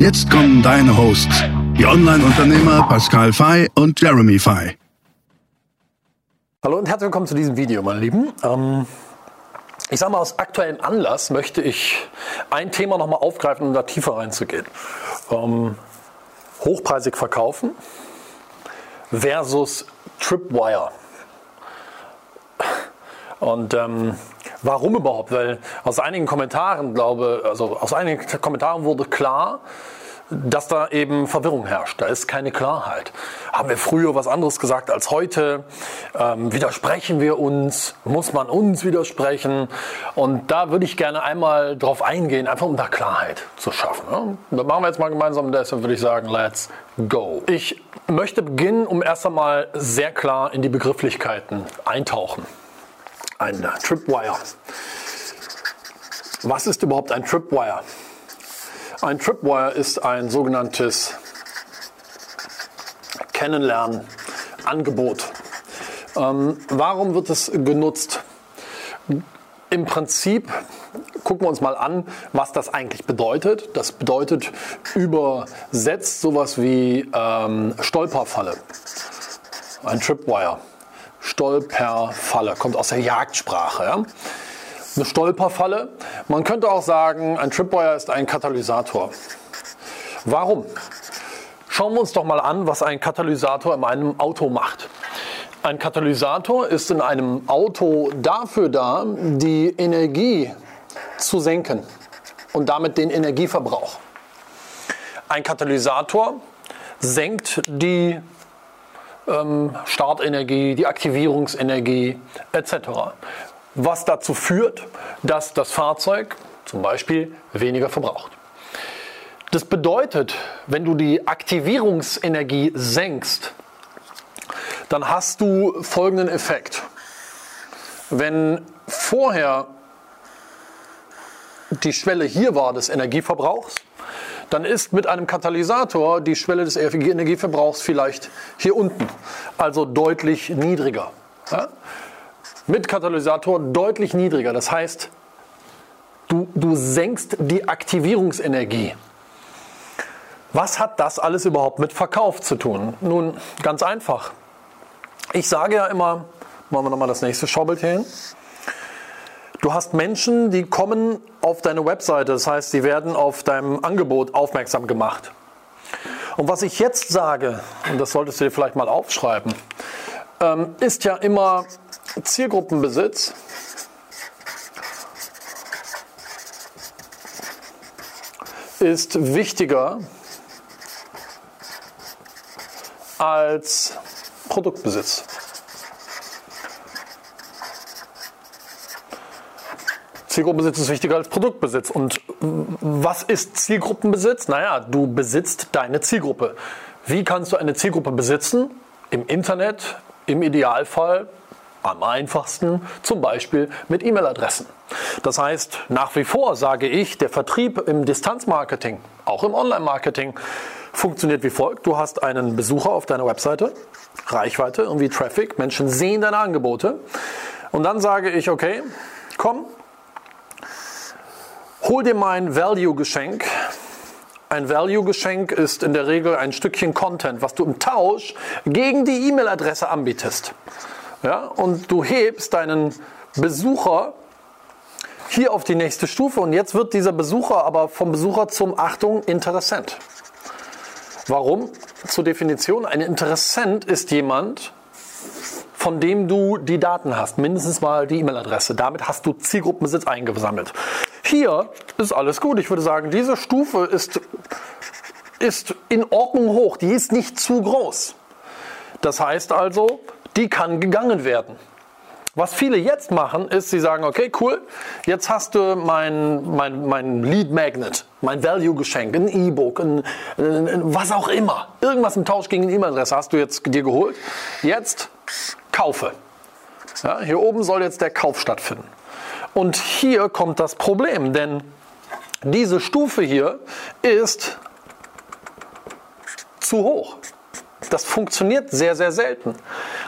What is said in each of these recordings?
Jetzt kommen deine Hosts, die Online-Unternehmer Pascal Fay und Jeremy Fay. Hallo und herzlich willkommen zu diesem Video, meine Lieben. Ähm, ich sage mal, aus aktuellem Anlass möchte ich ein Thema nochmal aufgreifen, um da tiefer reinzugehen. Ähm, hochpreisig verkaufen versus Tripwire. Und ähm, warum überhaupt? Weil aus einigen Kommentaren, glaube, also aus einigen Kommentaren wurde klar, dass da eben Verwirrung herrscht. Da ist keine Klarheit. Haben wir früher was anderes gesagt als heute? Ähm, widersprechen wir uns? Muss man uns widersprechen? Und da würde ich gerne einmal drauf eingehen, einfach um da Klarheit zu schaffen. Ne? Das machen wir jetzt mal gemeinsam. Deshalb würde ich sagen, let's go. Ich möchte beginnen, um erst einmal sehr klar in die Begrifflichkeiten eintauchen. Ein Tripwire. Was ist überhaupt ein Tripwire? Ein Tripwire ist ein sogenanntes Kennenlernen-Angebot. Ähm, warum wird es genutzt? Im Prinzip gucken wir uns mal an, was das eigentlich bedeutet. Das bedeutet übersetzt sowas wie ähm, Stolperfalle. Ein Tripwire. Stolperfalle kommt aus der Jagdsprache. Ja? Eine Stolperfalle. Man könnte auch sagen, ein Tripwire ist ein Katalysator. Warum? Schauen wir uns doch mal an, was ein Katalysator in einem Auto macht. Ein Katalysator ist in einem Auto dafür da, die Energie zu senken und damit den Energieverbrauch. Ein Katalysator senkt die ähm, Startenergie, die Aktivierungsenergie etc was dazu führt, dass das Fahrzeug zum Beispiel weniger verbraucht. Das bedeutet, wenn du die Aktivierungsenergie senkst, dann hast du folgenden Effekt. Wenn vorher die Schwelle hier war des Energieverbrauchs, dann ist mit einem Katalysator die Schwelle des Energieverbrauchs vielleicht hier unten, also deutlich niedriger. Ja? Mit Katalysator deutlich niedriger. Das heißt, du, du senkst die Aktivierungsenergie. Was hat das alles überhaupt mit Verkauf zu tun? Nun, ganz einfach. Ich sage ja immer, machen wir nochmal das nächste Schaubild hin. Du hast Menschen, die kommen auf deine Webseite, das heißt, sie werden auf deinem Angebot aufmerksam gemacht. Und was ich jetzt sage, und das solltest du dir vielleicht mal aufschreiben, ähm, ist ja immer Zielgruppenbesitz. ist wichtiger als Produktbesitz. Zielgruppenbesitz ist wichtiger als Produktbesitz. Und was ist Zielgruppenbesitz? Naja, du besitzt deine Zielgruppe. Wie kannst du eine Zielgruppe besitzen? Im Internet, im Idealfall am einfachsten zum Beispiel mit E-Mail-Adressen. Das heißt, nach wie vor sage ich, der Vertrieb im Distanzmarketing, auch im Online-Marketing, funktioniert wie folgt. Du hast einen Besucher auf deiner Webseite, Reichweite, irgendwie Traffic, Menschen sehen deine Angebote. Und dann sage ich, okay, komm, hol dir mein Value-Geschenk ein Value-Geschenk ist in der Regel ein Stückchen Content, was du im Tausch gegen die E-Mail-Adresse anbietest. Ja, und du hebst deinen Besucher hier auf die nächste Stufe und jetzt wird dieser Besucher aber vom Besucher zum Achtung Interessent. Warum? Zur Definition, ein Interessent ist jemand, von dem du die Daten hast, mindestens mal die E-Mail-Adresse. Damit hast du Zielgruppenbesitz eingesammelt. Hier ist alles gut. Ich würde sagen, diese Stufe ist, ist in Ordnung hoch. Die ist nicht zu groß. Das heißt also, die kann gegangen werden. Was viele jetzt machen, ist, sie sagen, okay, cool, jetzt hast du mein, mein, mein Lead Magnet, mein Value-Geschenk, ein E-Book, ein, ein, ein, was auch immer. Irgendwas im Tausch gegen eine E-Mail-Adresse hast du jetzt dir geholt. Jetzt kaufe. Ja, hier oben soll jetzt der Kauf stattfinden. Und hier kommt das Problem, denn diese Stufe hier ist zu hoch. Das funktioniert sehr, sehr selten.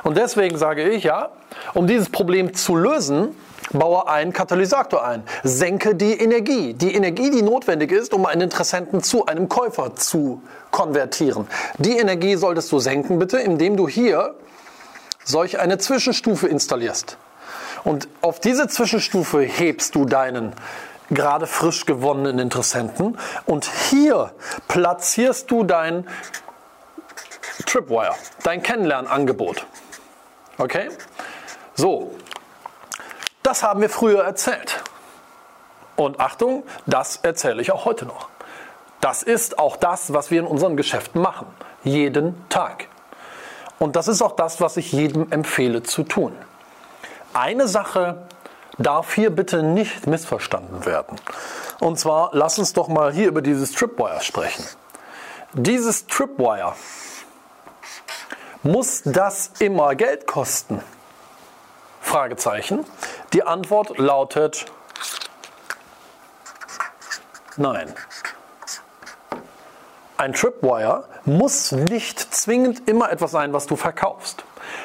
Und deswegen sage ich, ja, um dieses Problem zu lösen, baue einen Katalysator ein. Senke die Energie. Die Energie, die notwendig ist, um einen Interessenten zu einem Käufer zu konvertieren. Die Energie solltest du senken, bitte, indem du hier solch eine Zwischenstufe installierst. Und auf diese Zwischenstufe hebst du deinen gerade frisch gewonnenen Interessenten und hier platzierst du dein Tripwire, dein Kennenlernangebot. Okay? So, das haben wir früher erzählt. Und Achtung, das erzähle ich auch heute noch. Das ist auch das, was wir in unseren Geschäften machen. Jeden Tag. Und das ist auch das, was ich jedem empfehle zu tun. Eine Sache darf hier bitte nicht missverstanden werden. Und zwar, lass uns doch mal hier über dieses Tripwire sprechen. Dieses Tripwire muss das immer Geld kosten? Fragezeichen. Die Antwort lautet nein. Ein Tripwire muss nicht zwingend immer etwas sein, was du verkaufst.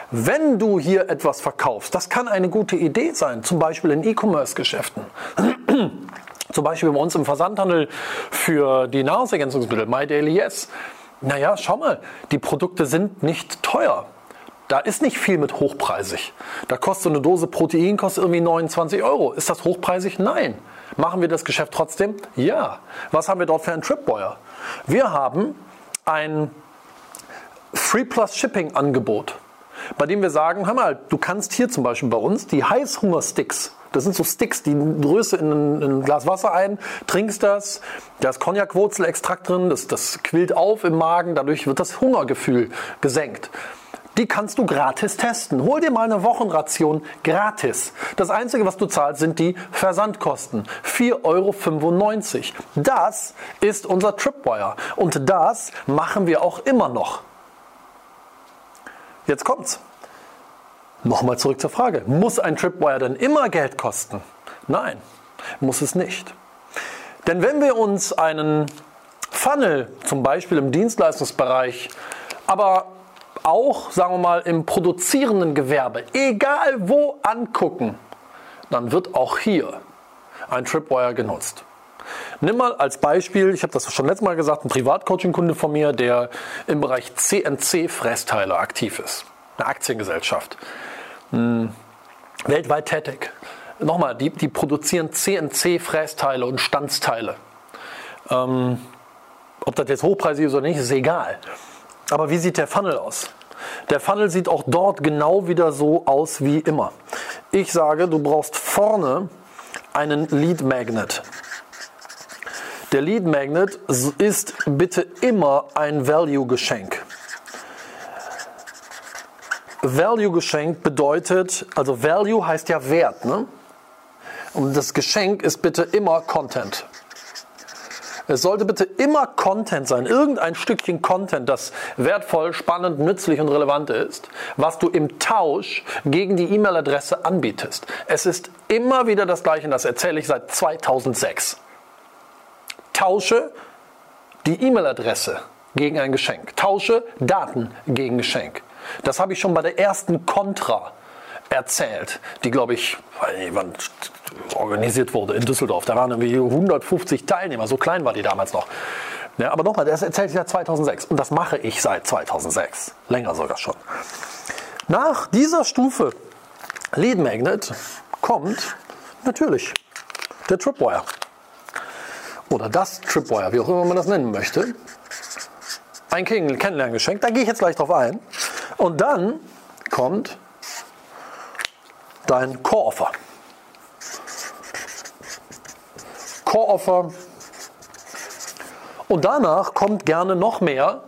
Wenn du hier etwas verkaufst, das kann eine gute Idee sein, zum Beispiel in E-Commerce-Geschäften. zum Beispiel bei uns im Versandhandel für die Nahrungsergänzungsmittel, My Daily Yes naja, schau mal, die Produkte sind nicht teuer. Da ist nicht viel mit hochpreisig. Da kostet so eine Dose Protein kostet irgendwie 29 Euro. Ist das hochpreisig? Nein. Machen wir das Geschäft trotzdem? Ja. Was haben wir dort für ein Tripwire? Wir haben ein Free Plus Shipping Angebot, bei dem wir sagen, hör mal, du kannst hier zum Beispiel bei uns die Heißhunger-Sticks das sind so Sticks, die Größe in in ein Glas Wasser ein, trinkst das, da ist Cognac-Wurzelextrakt drin, das, das quillt auf im Magen, dadurch wird das Hungergefühl gesenkt. Die kannst du gratis testen. Hol dir mal eine Wochenration gratis. Das Einzige, was du zahlst, sind die Versandkosten. 4,95 Euro. Das ist unser Tripwire. Und das machen wir auch immer noch. Jetzt kommt's. Nochmal zurück zur Frage. Muss ein Tripwire denn immer Geld kosten? Nein, muss es nicht. Denn wenn wir uns einen Funnel, zum Beispiel im Dienstleistungsbereich, aber auch, sagen wir mal, im produzierenden Gewerbe, egal wo angucken, dann wird auch hier ein Tripwire genutzt. Nimm mal als Beispiel, ich habe das schon letztes Mal gesagt, ein Privatcoaching-Kunde von mir, der im Bereich CNC-Fressteile aktiv ist. Eine Aktiengesellschaft mh, weltweit tätig. Nochmal, die, die produzieren CNC-Frästeile und Stanzteile. Ähm, ob das jetzt hochpreisig ist oder nicht, ist egal. Aber wie sieht der Funnel aus? Der Funnel sieht auch dort genau wieder so aus wie immer. Ich sage, du brauchst vorne einen Lead Magnet. Der Lead Magnet ist bitte immer ein Value-Geschenk. Value geschenkt bedeutet, also Value heißt ja Wert, ne? Und das Geschenk ist bitte immer Content. Es sollte bitte immer Content sein, irgendein Stückchen Content, das wertvoll, spannend, nützlich und relevant ist, was du im Tausch gegen die E-Mail-Adresse anbietest. Es ist immer wieder das Gleiche, das erzähle ich seit 2006. Tausche die E-Mail-Adresse gegen ein Geschenk. Tausche Daten gegen Geschenk. Das habe ich schon bei der ersten Contra erzählt, die, glaube ich, organisiert wurde in Düsseldorf. Da waren irgendwie 150 Teilnehmer, so klein war die damals noch. Ja, aber nochmal, das erzählte ich ja 2006 und das mache ich seit 2006, länger sogar schon. Nach dieser Stufe Lead Magnet kommt natürlich der Tripwire. Oder das Tripwire, wie auch immer man das nennen möchte. Ein Kennenlerngeschenk, da gehe ich jetzt gleich drauf ein. Und dann kommt dein Core-Offer. Core-Offer. Und danach kommt gerne noch mehr,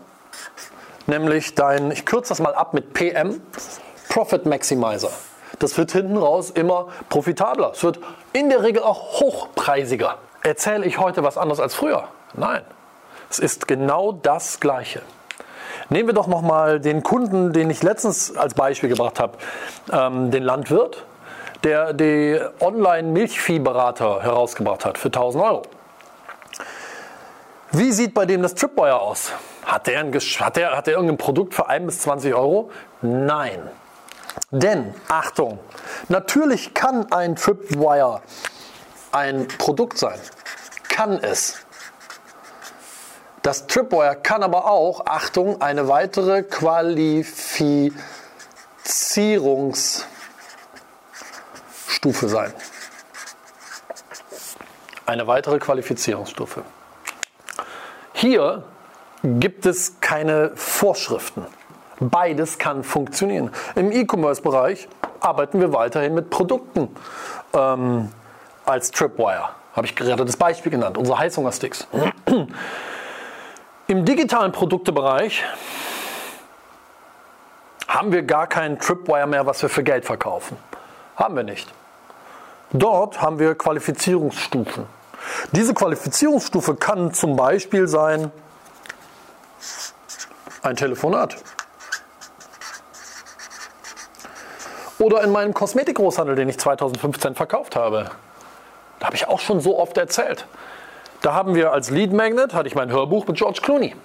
nämlich dein, ich kürze das mal ab mit PM, Profit Maximizer. das wird hinten raus immer profitabler. Es wird in der Regel auch hochpreisiger. Erzähle ich heute was anderes als früher? Nein. Es ist genau das Gleiche. Nehmen wir doch nochmal den Kunden, den ich letztens als Beispiel gebracht habe, ähm, den Landwirt, der die Online-Milchviehberater herausgebracht hat für 1000 Euro. Wie sieht bei dem das Tripwire aus? Hat der, ein, hat, der, hat der irgendein Produkt für 1 bis 20 Euro? Nein. Denn, Achtung, natürlich kann ein Tripwire ein Produkt sein. Kann es. Das Tripwire kann aber auch, Achtung, eine weitere Qualifizierungsstufe sein. Eine weitere Qualifizierungsstufe. Hier gibt es keine Vorschriften. Beides kann funktionieren. Im E-Commerce-Bereich arbeiten wir weiterhin mit Produkten ähm, als Tripwire. Habe ich gerade das Beispiel genannt, unsere Heißhungersticks. Im digitalen Produktebereich haben wir gar keinen Tripwire mehr, was wir für Geld verkaufen. Haben wir nicht. Dort haben wir Qualifizierungsstufen. Diese Qualifizierungsstufe kann zum Beispiel sein ein Telefonat. Oder in meinem Kosmetikgroßhandel, den ich 2015 verkauft habe. Da habe ich auch schon so oft erzählt. Da haben wir als Lead Magnet, hatte ich mein Hörbuch mit George Clooney.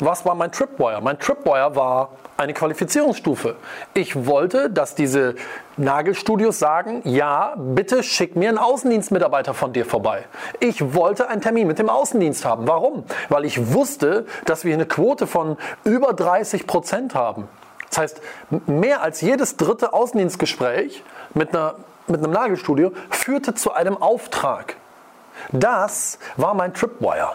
Was war mein Tripwire? Mein Tripwire war eine Qualifizierungsstufe. Ich wollte, dass diese Nagelstudios sagen, ja, bitte schick mir einen Außendienstmitarbeiter von dir vorbei. Ich wollte einen Termin mit dem Außendienst haben. Warum? Weil ich wusste, dass wir eine Quote von über 30 Prozent haben. Das heißt, mehr als jedes dritte Außendienstgespräch mit, einer, mit einem Nagelstudio führte zu einem Auftrag. Das war mein Tripwire.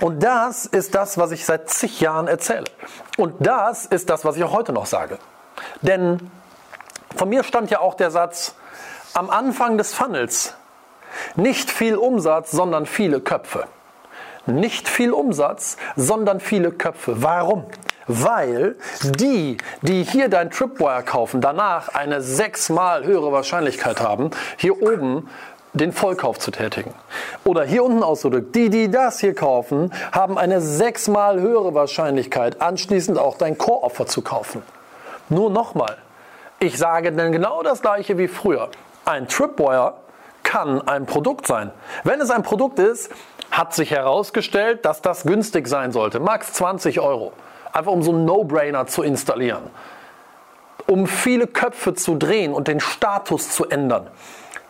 Und das ist das, was ich seit zig Jahren erzähle. Und das ist das, was ich auch heute noch sage. Denn von mir stand ja auch der Satz, am Anfang des Funnels, nicht viel Umsatz, sondern viele Köpfe. Nicht viel Umsatz, sondern viele Köpfe. Warum? Weil die, die hier dein Tripwire kaufen, danach eine sechsmal höhere Wahrscheinlichkeit haben, hier oben den Vollkauf zu tätigen. Oder hier unten ausgedrückt, die, die das hier kaufen, haben eine sechsmal höhere Wahrscheinlichkeit, anschließend auch dein Core-Offer zu kaufen. Nur nochmal, ich sage dann genau das gleiche wie früher. Ein Tripwire kann ein Produkt sein. Wenn es ein Produkt ist, hat sich herausgestellt, dass das günstig sein sollte. Max 20 Euro. Einfach um so einen No-Brainer zu installieren. Um viele Köpfe zu drehen und den Status zu ändern.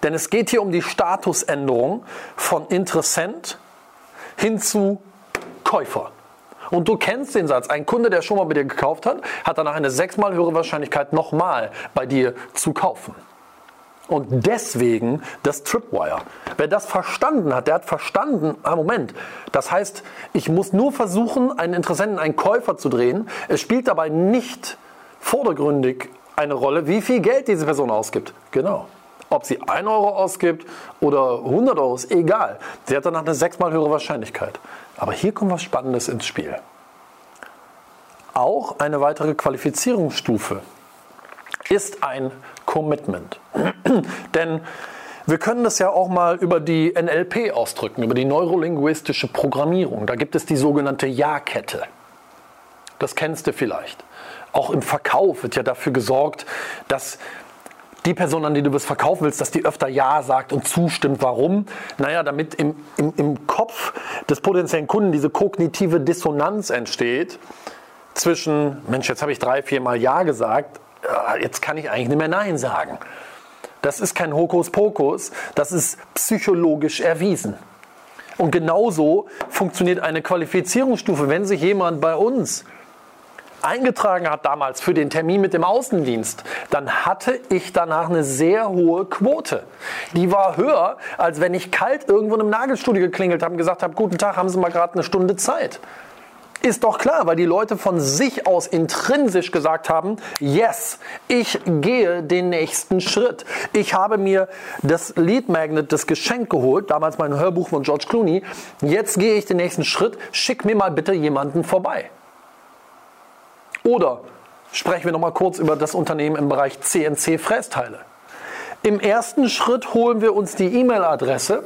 Denn es geht hier um die Statusänderung von Interessent hin zu Käufer. Und du kennst den Satz, ein Kunde, der schon mal bei dir gekauft hat, hat danach eine sechsmal höhere Wahrscheinlichkeit, nochmal bei dir zu kaufen. Und deswegen das Tripwire. Wer das verstanden hat, der hat verstanden, ah Moment, das heißt, ich muss nur versuchen, einen Interessenten, einen Käufer zu drehen. Es spielt dabei nicht vordergründig eine Rolle, wie viel Geld diese Person ausgibt. Genau. Ob sie 1 Euro ausgibt oder 100 Euro, ist egal. Sie hat danach eine sechsmal höhere Wahrscheinlichkeit. Aber hier kommt was Spannendes ins Spiel. Auch eine weitere Qualifizierungsstufe ist ein Commitment. Denn wir können das ja auch mal über die NLP ausdrücken, über die neurolinguistische Programmierung. Da gibt es die sogenannte Ja-Kette. Das kennst du vielleicht. Auch im Verkauf wird ja dafür gesorgt, dass die Person, an die du was verkaufen willst, dass die öfter Ja sagt und zustimmt. Warum? Naja, damit im, im, im Kopf des potenziellen Kunden diese kognitive Dissonanz entsteht zwischen, Mensch, jetzt habe ich drei, vier Mal Ja gesagt, jetzt kann ich eigentlich nicht mehr Nein sagen. Das ist kein Hokuspokus, das ist psychologisch erwiesen. Und genauso funktioniert eine Qualifizierungsstufe. Wenn sich jemand bei uns eingetragen hat damals für den Termin mit dem Außendienst, dann hatte ich danach eine sehr hohe Quote. Die war höher, als wenn ich kalt irgendwo in einem Nagelstudio geklingelt habe und gesagt habe, guten Tag, haben Sie mal gerade eine Stunde Zeit. Ist doch klar, weil die Leute von sich aus intrinsisch gesagt haben, yes, ich gehe den nächsten Schritt. Ich habe mir das Lead Magnet, das Geschenk geholt, damals mein Hörbuch von George Clooney. Jetzt gehe ich den nächsten Schritt, schick mir mal bitte jemanden vorbei. Oder sprechen wir noch mal kurz über das Unternehmen im Bereich CNC-Frästeile. Im ersten Schritt holen wir uns die E-Mail-Adresse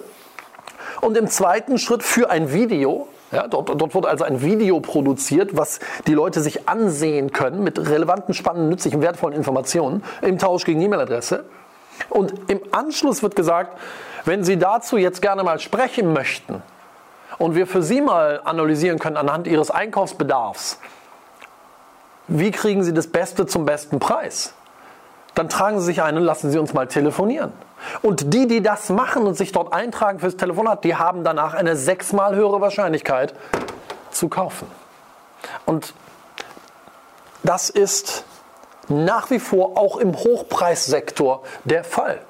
und im zweiten Schritt für ein Video, ja, dort, dort wird also ein Video produziert, was die Leute sich ansehen können mit relevanten, spannenden, nützlichen, wertvollen Informationen im Tausch gegen E-Mail-Adresse. Und im Anschluss wird gesagt, wenn Sie dazu jetzt gerne mal sprechen möchten und wir für Sie mal analysieren können anhand Ihres Einkaufsbedarfs, wie kriegen Sie das Beste zum besten Preis? Dann tragen Sie sich ein und lassen Sie uns mal telefonieren. Und die, die das machen und sich dort eintragen fürs Telefonat, die haben danach eine sechsmal höhere Wahrscheinlichkeit zu kaufen. Und das ist nach wie vor auch im Hochpreissektor der Fall.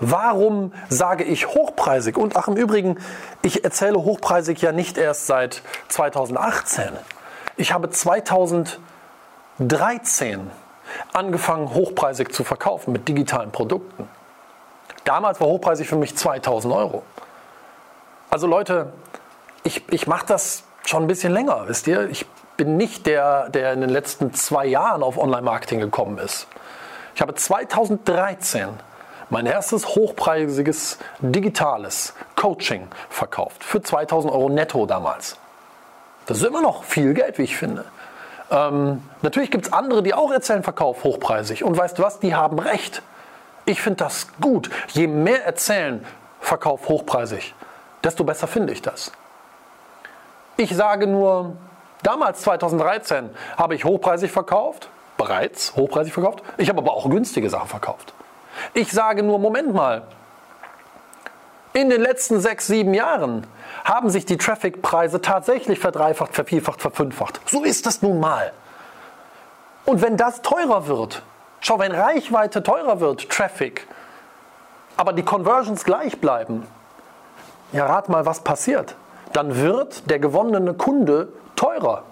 Warum sage ich hochpreisig? Und ach im Übrigen, ich erzähle hochpreisig ja nicht erst seit 2018. Ich habe 2000 13 angefangen, hochpreisig zu verkaufen mit digitalen Produkten. Damals war hochpreisig für mich 2000 Euro. Also Leute, ich, ich mache das schon ein bisschen länger, wisst ihr? Ich bin nicht der, der in den letzten zwei Jahren auf Online-Marketing gekommen ist. Ich habe 2013 mein erstes hochpreisiges digitales Coaching verkauft. Für 2000 Euro netto damals. Das ist immer noch viel Geld, wie ich finde. Ähm, natürlich gibt es andere, die auch erzählen, Verkauf hochpreisig. Und weißt du was, die haben recht. Ich finde das gut. Je mehr erzählen, Verkauf hochpreisig, desto besser finde ich das. Ich sage nur, damals 2013 habe ich hochpreisig verkauft, bereits hochpreisig verkauft. Ich habe aber auch günstige Sachen verkauft. Ich sage nur, Moment mal, in den letzten sechs, sieben Jahren haben sich die Traffic-Preise tatsächlich verdreifacht, vervierfacht, verfünffacht. So ist das nun mal. Und wenn das teurer wird, schau, wenn Reichweite teurer wird, Traffic, aber die Conversions gleich bleiben, ja, rat mal, was passiert. Dann wird der gewonnene Kunde teurer.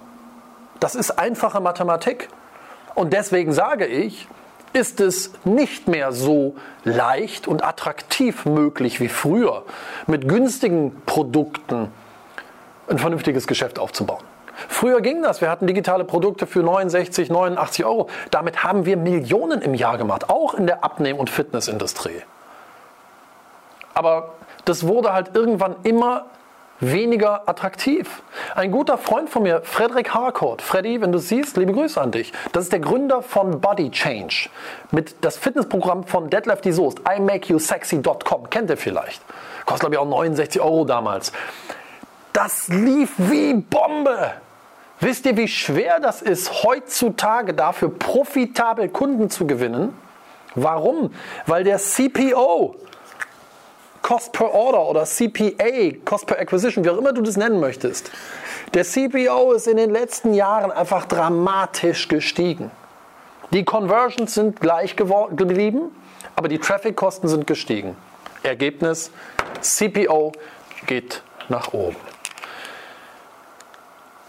Das ist einfache Mathematik. Und deswegen sage ich, ist es nicht mehr so leicht und attraktiv möglich wie früher, mit günstigen Produkten ein vernünftiges Geschäft aufzubauen. Früher ging das. Wir hatten digitale Produkte für 69, 89 Euro. Damit haben wir Millionen im Jahr gemacht, auch in der Abnehm- und Fitnessindustrie. Aber das wurde halt irgendwann immer weniger attraktiv. Ein guter Freund von mir, Frederick Harcourt. Freddy, wenn du siehst, liebe Grüße an dich. Das ist der Gründer von Body Change. Mit das Fitnessprogramm von Detlef die Soest, imakeyousexy.com. Kennt ihr vielleicht. Kostet, glaube ich, auch 69 Euro damals. Das lief wie Bombe. Wisst ihr, wie schwer das ist, heutzutage dafür profitabel Kunden zu gewinnen? Warum? Weil der CPO, Cost per Order oder CPA, Cost per Acquisition, wie auch immer du das nennen möchtest. Der CPO ist in den letzten Jahren einfach dramatisch gestiegen. Die Conversions sind gleich geblieben, aber die Traffic-Kosten sind gestiegen. Ergebnis, CPO geht nach oben.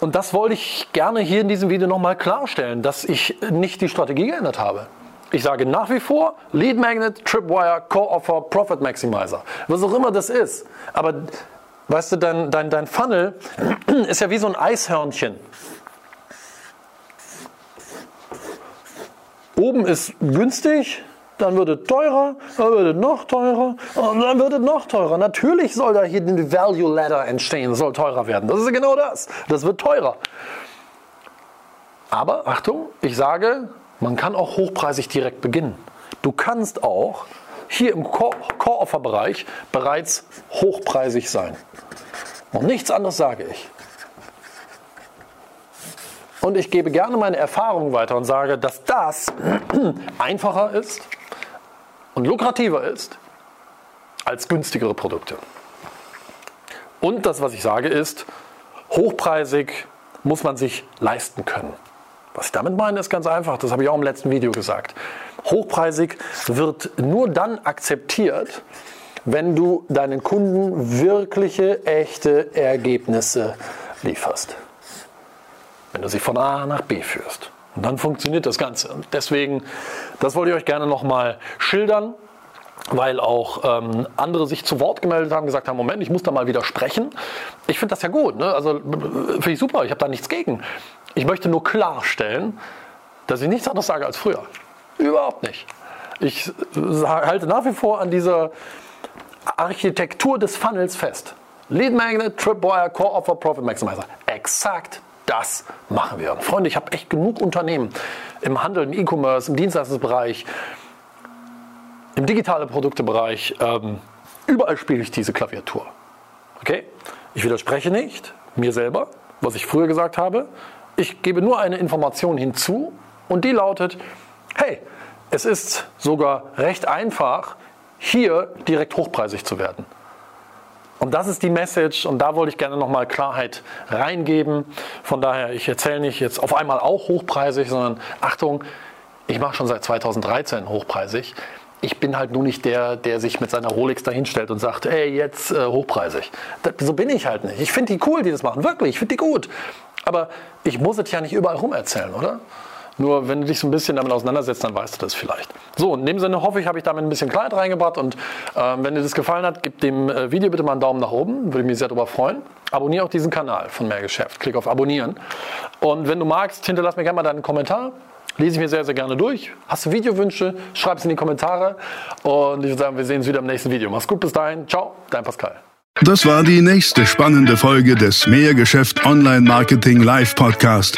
Und das wollte ich gerne hier in diesem Video nochmal klarstellen, dass ich nicht die Strategie geändert habe. Ich sage nach wie vor Lead Magnet, Tripwire, Core Offer, Profit Maximizer. Was auch immer das ist. Aber weißt du, dein, dein, dein Funnel ist ja wie so ein Eishörnchen. Oben ist günstig, dann wird es teurer, dann wird es noch teurer und dann wird es noch teurer. Natürlich soll da hier eine Value Ladder entstehen, soll teurer werden. Das ist genau das. Das wird teurer. Aber Achtung, ich sage, man kann auch hochpreisig direkt beginnen. Du kannst auch hier im Core-Offer-Bereich bereits hochpreisig sein. Und nichts anderes sage ich. Und ich gebe gerne meine Erfahrung weiter und sage, dass das einfacher ist und lukrativer ist als günstigere Produkte. Und das, was ich sage, ist, hochpreisig muss man sich leisten können. Was ich damit meine, ist ganz einfach. Das habe ich auch im letzten Video gesagt. Hochpreisig wird nur dann akzeptiert, wenn du deinen Kunden wirkliche, echte Ergebnisse lieferst. Wenn du sie von A nach B führst. Und dann funktioniert das Ganze. Deswegen, das wollte ich euch gerne nochmal schildern, weil auch ähm, andere sich zu Wort gemeldet haben, gesagt haben, Moment, ich muss da mal widersprechen. Ich finde das ja gut, ne? also finde ich super, ich habe da nichts gegen. Ich möchte nur klarstellen, dass ich nichts anderes sage als früher. Überhaupt nicht. Ich halte nach wie vor an dieser Architektur des Funnels fest. Lead Magnet, Tripwire, Core Offer, Profit Maximizer. Exakt das machen wir. Und Freunde, ich habe echt genug Unternehmen im Handel, im E-Commerce, im Dienstleistungsbereich, im digitalen Produktebereich. Ähm, überall spiele ich diese Klaviatur. Okay? Ich widerspreche nicht mir selber, was ich früher gesagt habe. Ich gebe nur eine Information hinzu und die lautet, hey, es ist sogar recht einfach, hier direkt hochpreisig zu werden. Und das ist die Message und da wollte ich gerne nochmal Klarheit reingeben. Von daher, ich erzähle nicht jetzt auf einmal auch hochpreisig, sondern Achtung, ich mache schon seit 2013 hochpreisig. Ich bin halt nur nicht der, der sich mit seiner Rolex dahinstellt und sagt, ey, jetzt äh, hochpreisig. Das, so bin ich halt nicht. Ich finde die cool, die das machen. Wirklich, ich finde die gut. Aber ich muss es ja nicht überall rum erzählen, oder? Nur wenn du dich so ein bisschen damit auseinandersetzt, dann weißt du das vielleicht. So, in dem Sinne hoffe ich, habe ich damit ein bisschen Klarheit reingebracht. Und äh, wenn dir das gefallen hat, gib dem äh, Video bitte mal einen Daumen nach oben. Würde mich sehr darüber freuen. Abonniere auch diesen Kanal von Mehrgeschäft. Klick auf Abonnieren. Und wenn du magst, hinterlass mir gerne mal deinen Kommentar. Lese ich mir sehr, sehr gerne durch. Hast du Videowünsche? Schreib es in die Kommentare. Und ich würde sagen, wir sehen uns wieder im nächsten Video. Mach's gut, bis dahin. Ciao, dein Pascal. Das war die nächste spannende Folge des Mehrgeschäft Online Marketing Live Podcast.